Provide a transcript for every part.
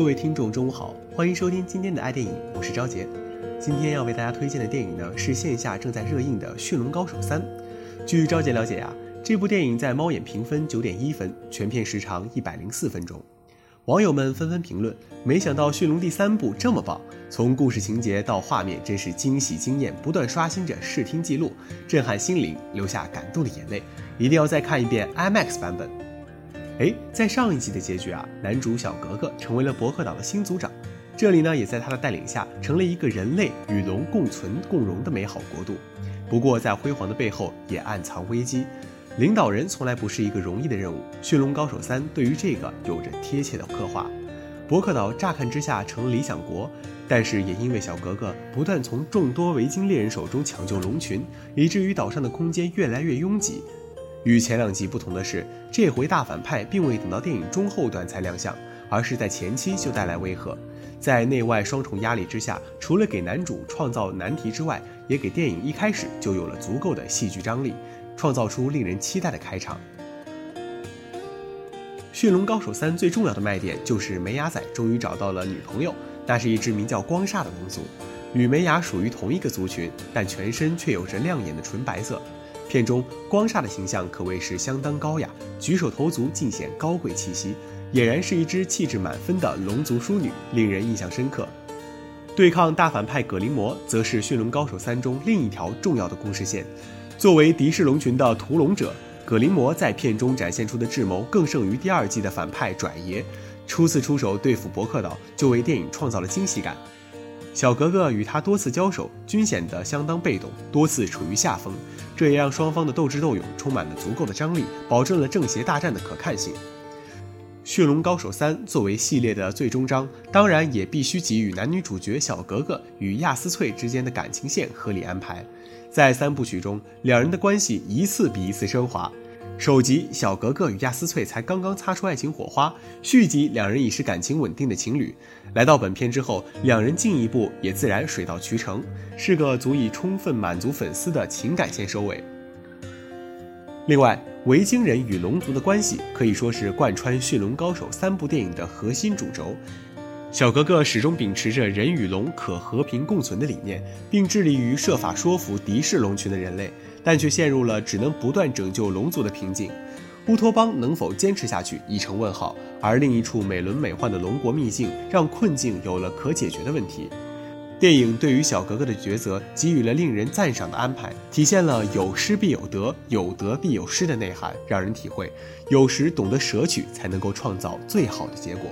各位听众，中午好，欢迎收听今天的爱电影，我是昭杰。今天要为大家推荐的电影呢，是线下正在热映的《驯龙高手三》。据昭杰了解呀，这部电影在猫眼评分九点一分，全片时长一百零四分钟。网友们纷纷评论：没想到《驯龙》第三部这么棒，从故事情节到画面，真是惊喜惊艳，不断刷新着视听记录，震撼心灵，留下感动的眼泪。一定要再看一遍 IMAX 版本。哎，在上一集的结局啊，男主小格格成为了伯克岛的新族长，这里呢也在他的带领下，成了一个人类与龙共存共荣的美好国度。不过在辉煌的背后也暗藏危机，领导人从来不是一个容易的任务。《驯龙高手三》对于这个有着贴切的刻画。伯克岛乍看之下成了理想国，但是也因为小格格不断从众多维京猎人手中抢救龙群，以至于岛上的空间越来越拥挤。与前两集不同的是，这回大反派并未等到电影中后段才亮相，而是在前期就带来威吓。在内外双重压力之下，除了给男主创造难题之外，也给电影一开始就有了足够的戏剧张力，创造出令人期待的开场。《驯龙高手三》最重要的卖点就是梅雅仔终于找到了女朋友，那是一只名叫光煞的龙族，与梅雅属于同一个族群，但全身却有着亮眼的纯白色。片中光煞的形象可谓是相当高雅，举手投足尽显高贵气息，俨然是一只气质满分的龙族淑女，令人印象深刻。对抗大反派葛林魔，则是《驯龙高手三》中另一条重要的故事线。作为敌视龙群的屠龙者，葛林魔在片中展现出的智谋更胜于第二季的反派拽爷。初次出手对付伯克岛，就为电影创造了惊喜感。小格格与他多次交手，均显得相当被动，多次处于下风，这也让双方的斗智斗勇充满了足够的张力，保证了正邪大战的可看性。《驯龙高手三》作为系列的最终章，当然也必须给予男女主角小格格与亚斯翠之间的感情线合理安排。在三部曲中，两人的关系一次比一次升华。首集小格格与亚斯翠才刚刚擦出爱情火花，续集两人已是感情稳定的情侣。来到本片之后，两人进一步也自然水到渠成，是个足以充分满足粉丝的情感线收尾。另外，维京人与龙族的关系可以说是贯穿《驯龙高手》三部电影的核心主轴。小格格始终秉持着人与龙可和平共存的理念，并致力于设法说服敌视龙群的人类。但却陷入了只能不断拯救龙族的瓶颈，乌托邦能否坚持下去已成问号。而另一处美轮美奂的龙国秘境，让困境有了可解决的问题。电影对于小格格的抉择给予了令人赞赏的安排，体现了有失必有得，有得必有失的内涵，让人体会有时懂得舍取，才能够创造最好的结果。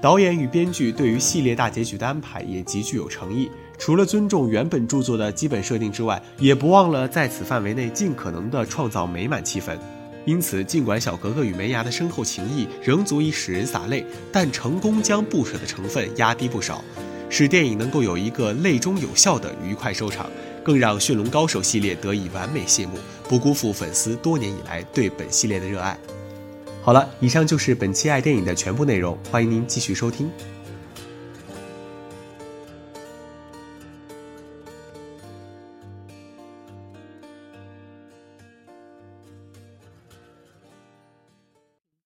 导演与编剧对于系列大结局的安排也极具有诚意。除了尊重原本著作的基本设定之外，也不忘了在此范围内尽可能的创造美满气氛。因此，尽管小格格与梅牙的深厚情谊仍足以使人洒泪，但成功将不舍的成分压低不少，使电影能够有一个泪中有笑的愉快收场，更让《驯龙高手》系列得以完美谢幕，不辜负粉丝多年以来对本系列的热爱。好了，以上就是本期爱电影的全部内容，欢迎您继续收听。